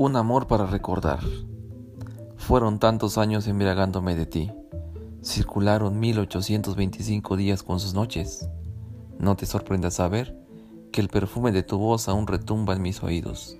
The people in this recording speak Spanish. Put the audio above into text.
Un amor para recordar. Fueron tantos años embriagándome de ti. Circularon 1825 días con sus noches. No te sorprenda saber que el perfume de tu voz aún retumba en mis oídos.